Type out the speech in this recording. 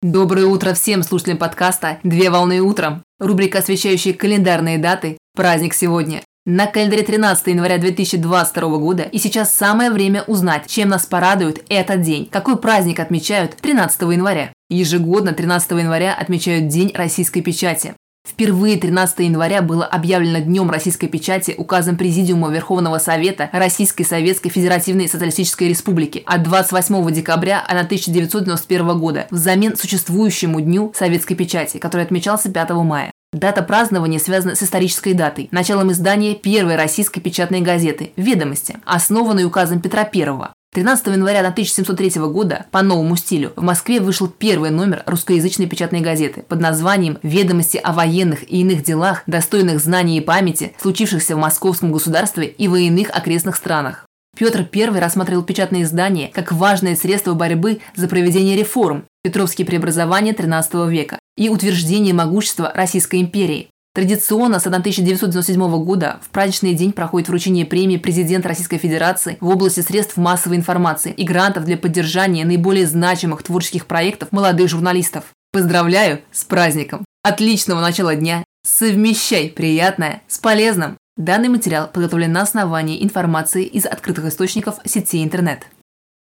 Доброе утро всем слушателям подкаста «Две волны утром». Рубрика, освещающая календарные даты. Праздник сегодня. На календаре 13 января 2022 года и сейчас самое время узнать, чем нас порадует этот день. Какой праздник отмечают 13 января? Ежегодно 13 января отмечают День российской печати. Впервые 13 января было объявлено Днем российской печати указом Президиума Верховного Совета Российской Советской Федеративной Социалистической Республики от 28 декабря 1991 года взамен существующему Дню советской печати, который отмечался 5 мая. Дата празднования связана с исторической датой, началом издания первой российской печатной газеты «Ведомости», основанной указом Петра I. 13 января 1703 года по новому стилю в Москве вышел первый номер русскоязычной печатной газеты под названием «Ведомости о военных и иных делах, достойных знаний и памяти, случившихся в московском государстве и в иных окрестных странах». Петр I рассматривал печатные издания как важное средство борьбы за проведение реформ, Петровские преобразования XIII века и утверждение могущества Российской империи. Традиционно с 1997 года в праздничный день проходит вручение премии президента Российской Федерации в области средств массовой информации и грантов для поддержания наиболее значимых творческих проектов молодых журналистов. Поздравляю с праздником! Отличного начала дня! Совмещай приятное с полезным! Данный материал подготовлен на основании информации из открытых источников сети интернет.